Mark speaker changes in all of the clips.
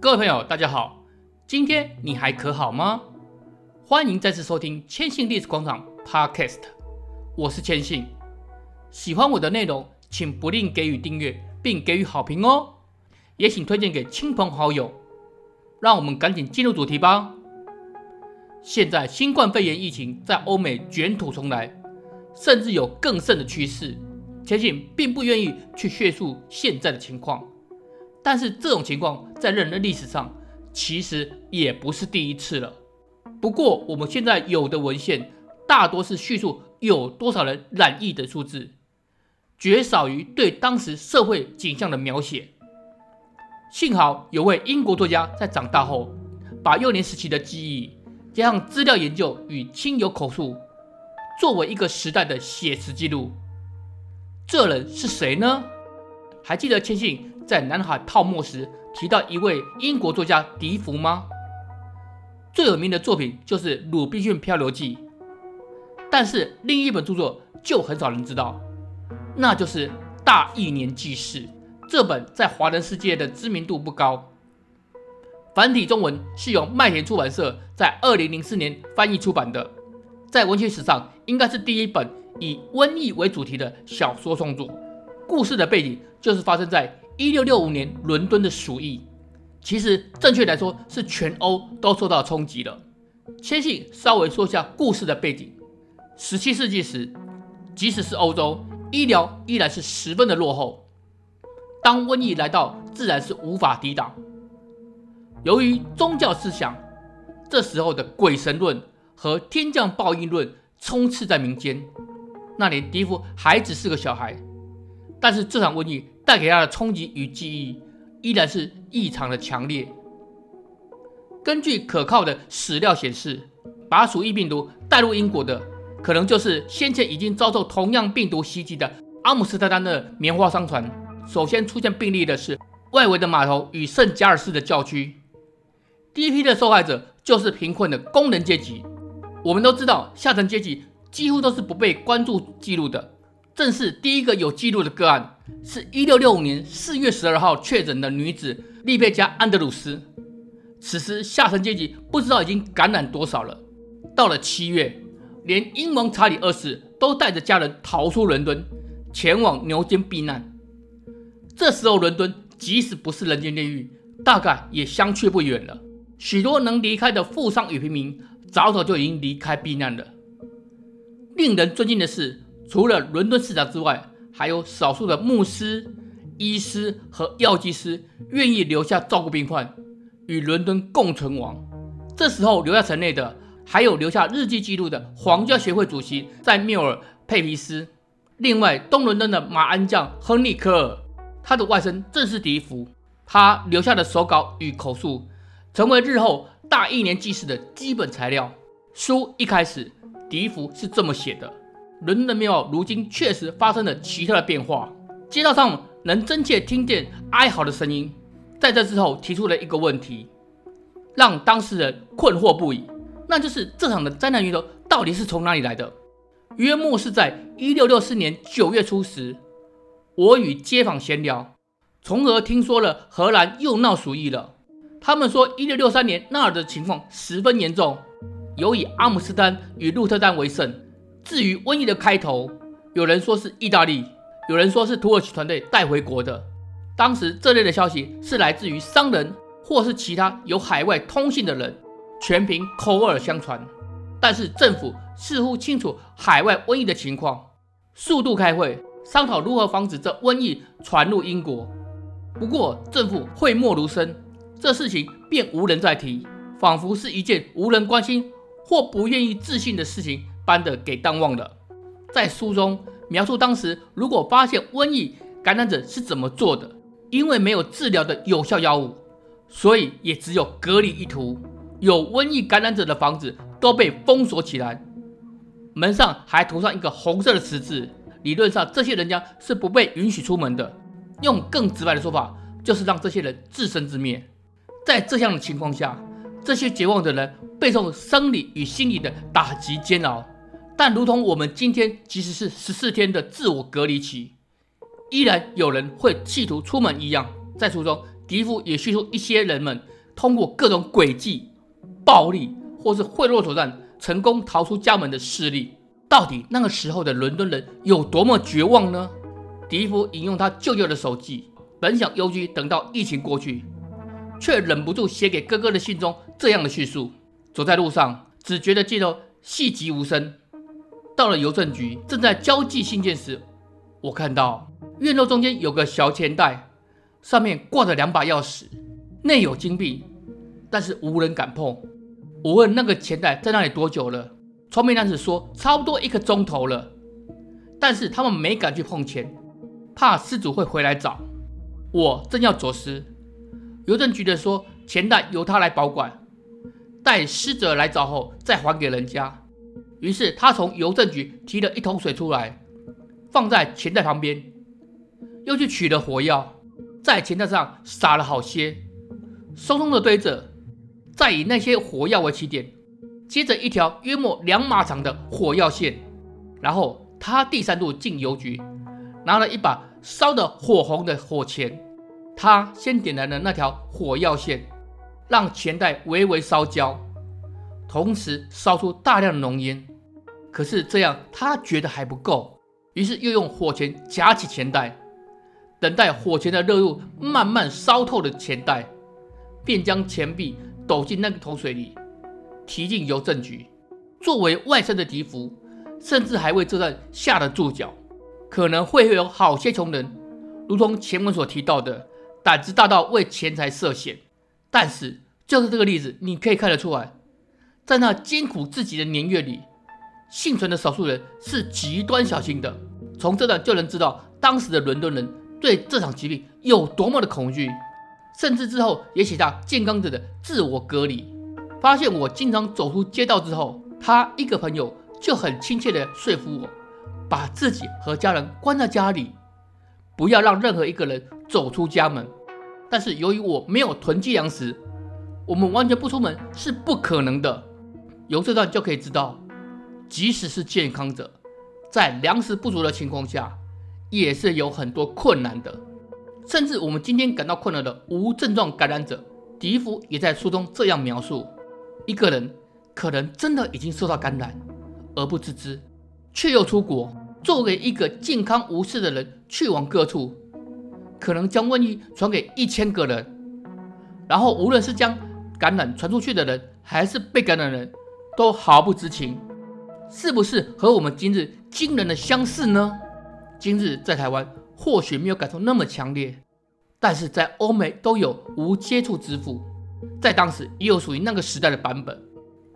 Speaker 1: 各位朋友，大家好，今天你还可好吗？欢迎再次收听千信历史广场 Podcast，我是千信。喜欢我的内容，请不吝给予订阅并给予好评哦，也请推荐给亲朋好友。让我们赶紧进入主题吧。现在新冠肺炎疫情在欧美卷土重来，甚至有更甚的趋势。千信并不愿意去叙述现在的情况。但是这种情况在人类历史上其实也不是第一次了。不过我们现在有的文献大多是叙述有多少人染疫的数字，绝少于对当时社会景象的描写。幸好有位英国作家在长大后，把幼年时期的记忆加上资料研究与亲友口述，作为一个时代的写实记录。这人是谁呢？还记得千信在南海泡沫时提到一位英国作家笛福吗？最有名的作品就是《鲁滨逊漂流记》，但是另一本著作就很少人知道，那就是《大亿年纪事》。这本在华人世界的知名度不高，繁体中文是由麦田出版社在二零零四年翻译出版的，在文学史上应该是第一本以瘟疫为主题的小说创作。故事的背景就是发生在一六六五年伦敦的鼠疫，其实正确来说是全欧都受到冲击了。千信稍微说下故事的背景：十七世纪时，即使是欧洲，医疗依然是十分的落后。当瘟疫来到，自然是无法抵挡。由于宗教思想，这时候的鬼神论和天降报应论充斥在民间。那年笛福还只是个小孩。但是这场瘟疫带给他的冲击与记忆依然是异常的强烈。根据可靠的史料显示，把鼠疫病毒带入英国的，可能就是先前已经遭受同样病毒袭击的阿姆斯特丹的棉花商船。首先出现病例的是外围的码头与圣加尔斯的教区。第一批的受害者就是贫困的工人阶级。我们都知道，下层阶级几乎都是不被关注记录的。正是第一个有记录的个案，是一六六五年四月十二号确诊的女子丽贝加·安德鲁斯。此时下层阶级不知道已经感染多少了。到了七月，连英王查理二世都带着家人逃出伦敦，前往牛津避难。这时候伦敦即使不是人间炼狱，大概也相去不远了。许多能离开的富商与平民，早早就已经离开避难了。令人尊敬的是。除了伦敦市长之外，还有少数的牧师、医师和药剂师愿意留下照顾病患，与伦敦共存亡。这时候留下城内的，还有留下日记记录的皇家协会主席在缪尔佩皮斯。另外，东伦敦的马鞍匠亨利科尔，他的外甥正是笛福，他留下的手稿与口述，成为日后大一年纪事的基本材料。书一开始，笛福是这么写的。伦敦的面貌如今确实发生了奇特的变化，街道上能真切听见哀嚎的声音。在这之后，提出了一个问题，让当事人困惑不已，那就是这场的灾难源头到底是从哪里来的？约莫是在一六六四年九月初时，我与街坊闲聊，从而听说了荷兰又闹鼠疫了。他们说，一六六三年那儿的情况十分严重，尤以阿姆斯特丹与鹿特丹为甚。至于瘟疫的开头，有人说是意大利，有人说是土耳其团队带回国的。当时这类的消息是来自于商人或是其他有海外通信的人，全凭口耳相传。但是政府似乎清楚海外瘟疫的情况，速度开会商讨如何防止这瘟疫传入英国。不过政府讳莫如深，这事情便无人再提，仿佛是一件无人关心或不愿意置信的事情。般的给淡忘了，在书中描述当时如果发现瘟疫感染者是怎么做的，因为没有治疗的有效药物，所以也只有隔离一途。有瘟疫感染者的房子都被封锁起来，门上还涂上一个红色的十字。理论上，这些人家是不被允许出门的。用更直白的说法，就是让这些人自生自灭。在这样的情况下，这些绝望的人备受生理与心理的打击煎熬。但如同我们今天，即使是十四天的自我隔离期，依然有人会企图出门一样。在书中，迪福也叙述一些人们通过各种诡计、暴力或是贿赂手段成功逃出家门的事例。到底那个时候的伦敦人有多么绝望呢？迪福引用他舅舅的手记，本想幽居等到疫情过去，却忍不住写给哥哥的信中这样的叙述：走在路上，只觉得街头细寂无声。到了邮政局，正在交寄信件时，我看到院落中间有个小钱袋，上面挂着两把钥匙，内有金币，但是无人敢碰。我问那个钱袋在那里多久了，聪明男子说差不多一个钟头了，但是他们没敢去碰钱，怕失主会回来找。我正要走时，邮政局的说钱袋由他来保管，待失者来找后再还给人家。于是他从邮政局提了一桶水出来，放在钱袋旁边，又去取了火药，在钱袋上撒了好些，松松的堆着，再以那些火药为起点，接着一条约莫两码长的火药线，然后他第三度进邮局，拿了一把烧得火红的火钳，他先点燃了那条火药线，让钱袋微微烧焦，同时烧出大量的浓烟。可是这样，他觉得还不够，于是又用火钳夹起钱袋，等待火钳的热度慢慢烧透的钱袋，便将钱币抖进那个桶水里，提进邮政局。作为外甥的迪福，甚至还为这段下了注脚，可能会有好些穷人，如同前文所提到的，胆子大到为钱财涉险。但是，就是这个例子，你可以看得出来，在那艰苦至极的年月里。幸存的少数人是极端小心的，从这段就能知道当时的伦敦人对这场疾病有多么的恐惧，甚至之后也写下健康者的自我隔离。发现我经常走出街道之后，他一个朋友就很亲切地说服我，把自己和家人关在家里，不要让任何一个人走出家门。但是由于我没有囤积粮食，我们完全不出门是不可能的。由这段就可以知道。即使是健康者，在粮食不足的情况下，也是有很多困难的。甚至我们今天感到困难的无症状感染者，笛福也在书中这样描述：一个人可能真的已经受到感染而不自知，却又出国，作为一个健康无事的人去往各处，可能将瘟疫传给一千个人。然后，无论是将感染传出去的人，还是被感染的人，都毫不知情。是不是和我们今日惊人的相似呢？今日在台湾或许没有感受那么强烈，但是在欧美都有无接触支付，在当时也有属于那个时代的版本。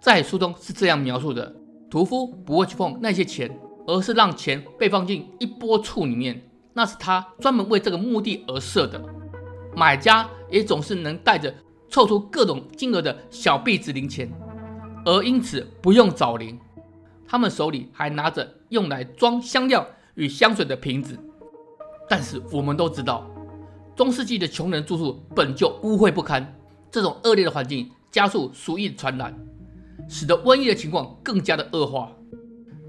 Speaker 1: 在书中是这样描述的：屠夫不会去碰那些钱，而是让钱被放进一波醋里面，那是他专门为这个目的而设的。买家也总是能带着凑出各种金额的小币子零钱，而因此不用找零。他们手里还拿着用来装香料与香水的瓶子，但是我们都知道，中世纪的穷人住宿本就污秽不堪，这种恶劣的环境加速鼠疫传染，使得瘟疫的情况更加的恶化。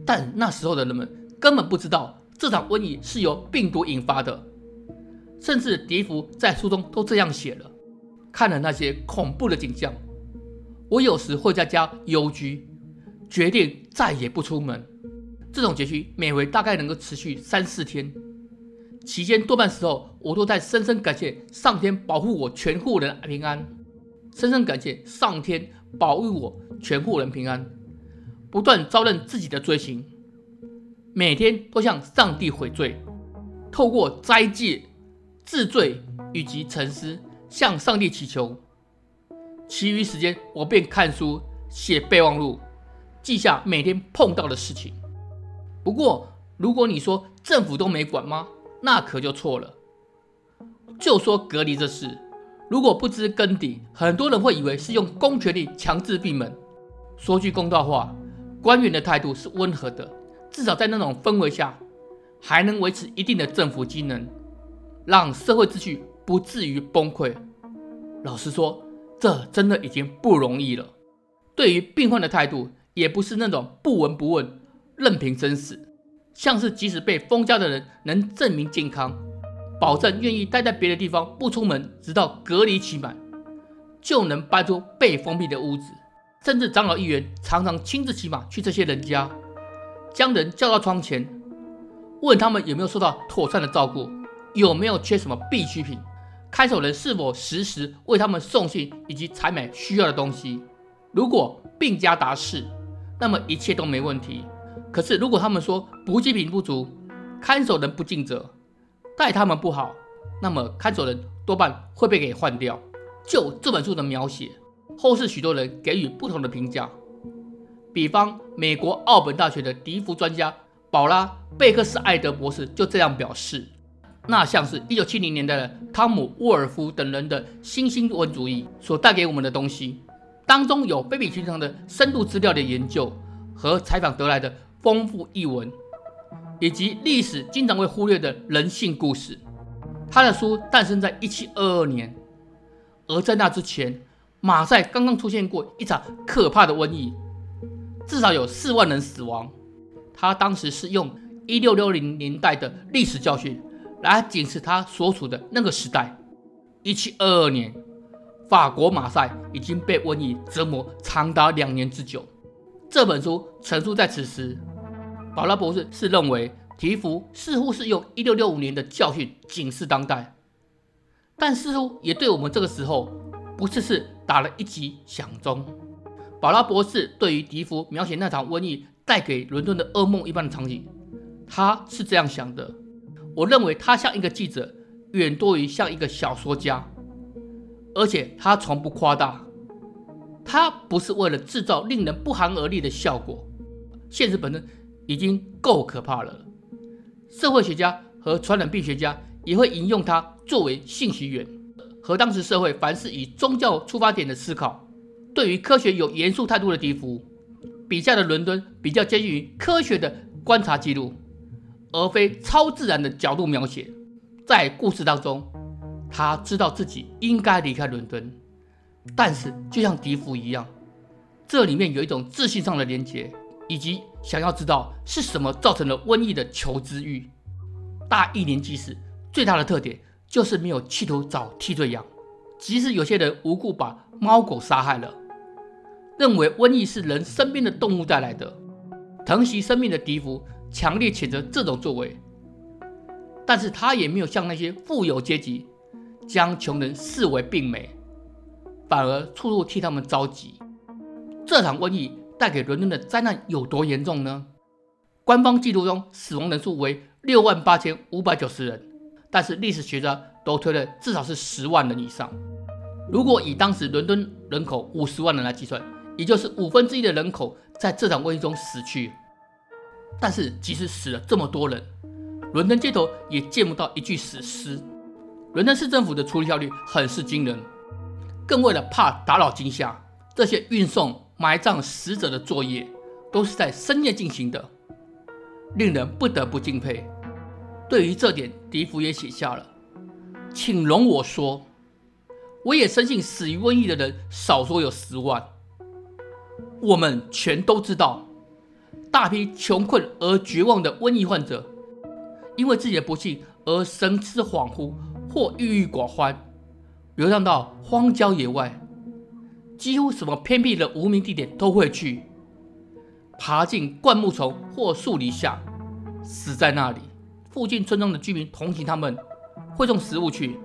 Speaker 1: 但那时候的人们根本不知道这场瘟疫是由病毒引发的，甚至笛福在书中都这样写了。看了那些恐怖的景象，我有时会在家幽居。决定再也不出门。这种节气每回大概能够持续三四天，期间多半时候我都在深深感谢上天保护我全户人平安，深深感谢上天保佑我全户人平安，不断招认自己的罪行，每天都向上帝悔罪，透过斋戒、治罪以及沉思向上帝祈求。其余时间我便看书、写备忘录。记下每天碰到的事情。不过，如果你说政府都没管吗？那可就错了。就说隔离这事，如果不知根底，很多人会以为是用公权力强制闭门。说句公道话，官员的态度是温和的，至少在那种氛围下，还能维持一定的政府机能，让社会秩序不至于崩溃。老实说，这真的已经不容易了。对于病患的态度，也不是那种不闻不问、任凭生死，像是即使被封家的人能证明健康，保证愿意待在别的地方不出门，直到隔离期满，就能搬出被封闭的屋子。甚至长老议员常常亲自骑马去这些人家，将人叫到窗前，问他们有没有受到妥善的照顾，有没有缺什么必需品，看守人是否时时为他们送信以及采买需要的东西。如果病家达事，那么一切都没问题。可是如果他们说补给品不足，看守人不尽责，待他们不好，那么看守人多半会被给换掉。就这本书的描写，后世许多人给予不同的评价。比方，美国奥本大学的笛福专家宝拉贝克斯艾德博士就这样表示：“那像是一九七零年代的汤姆沃尔夫等人的新兴文主义所带给我们的东西，当中有非比寻常的深度资料的研究和采访得来的丰富译文。”以及历史经常会忽略的人性故事。他的书诞生在一七二二年，而在那之前，马赛刚刚出现过一场可怕的瘟疫，至少有四万人死亡。他当时是用一六六零年代的历史教训来警示他所处的那个时代。一七二二年，法国马赛已经被瘟疫折磨长达两年之久。这本书陈述在此时。宝拉博士是认为笛福似乎是用一六六五年的教训警示当代，但似乎也对我们这个时候不是是打了一记响钟。宝拉博士对于笛福描写那场瘟疫带给伦敦的噩梦一般的场景，他是这样想的：我认为他像一个记者，远多于像一个小说家，而且他从不夸大，他不是为了制造令人不寒而栗的效果，现实本身。已经够可怕了。社会学家和传染病学家也会引用它作为信息源，和当时社会凡是以宗教出发点的思考，对于科学有严肃态度的笛福，笔下的伦敦比较接近于科学的观察记录，而非超自然的角度描写。在故事当中，他知道自己应该离开伦敦，但是就像笛福一样，这里面有一种自信上的连结。以及想要知道是什么造成了瘟疫的求知欲。大义联纪时最大的特点就是没有企图找替罪羊，即使有些人无故把猫狗杀害了，认为瘟疫是人身边的动物带来的，疼惜生命的笛福强烈谴责这种作为，但是他也没有像那些富有阶级将穷人视为病媒，反而处处替他们着急。这场瘟疫。带给伦敦的灾难有多严重呢？官方记录中死亡人数为六万八千五百九十人，但是历史学家都推了至少是十万人以上。如果以当时伦敦人口五十万人来计算，也就是五分之一的人口在这场瘟疫中死去。但是即使死了这么多人，伦敦街头也见不到一具死尸。伦敦市政府的处理效率很是惊人，更为了怕打扰惊吓，这些运送。埋葬死者的作业都是在深夜进行的，令人不得不敬佩。对于这点，笛福也写下了：“请容我说，我也深信死于瘟疫的人少说有十万。我们全都知道，大批穷困而绝望的瘟疫患者，因为自己的不幸而神志恍惚或郁郁寡欢，流浪到荒郊野外。”几乎什么偏僻的无名地点都会去，爬进灌木丛或树篱下，死在那里。附近村庄的居民同情他们，会送食物去，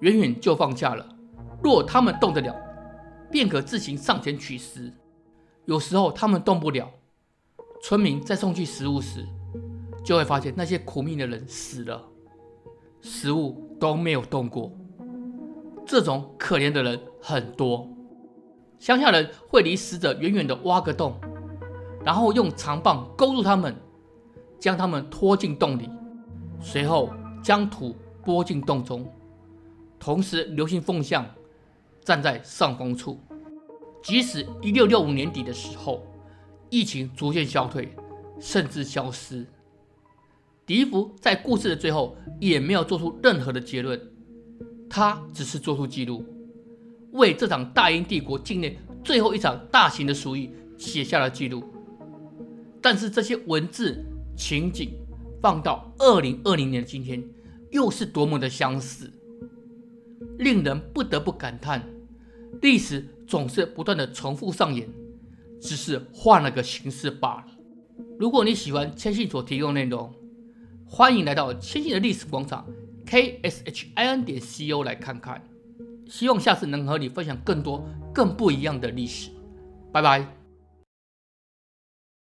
Speaker 1: 远远就放下了。若他们动得了，便可自行上前取食。有时候他们动不了，村民在送去食物时，就会发现那些苦命的人死了，食物都没有动过。这种可怜的人很多。乡下人会离死者远远的挖个洞，然后用长棒勾住他们，将他们拖进洞里，随后将土拨进洞中，同时留心风向，站在上风处。即使一六六五年底的时候，疫情逐渐消退，甚至消失，笛福在故事的最后也没有做出任何的结论，他只是做出记录。为这场大英帝国境内最后一场大型的鼠疫写下了记录，但是这些文字情景放到二零二零年的今天，又是多么的相似，令人不得不感叹，历史总是不断的重复上演，只是换了个形式罢了。如果你喜欢千信所提供内容，欢迎来到千禧的历史广场 k s h i n 点 c o 来看看。希望下次能和你分享更多更不一样的历史。拜拜。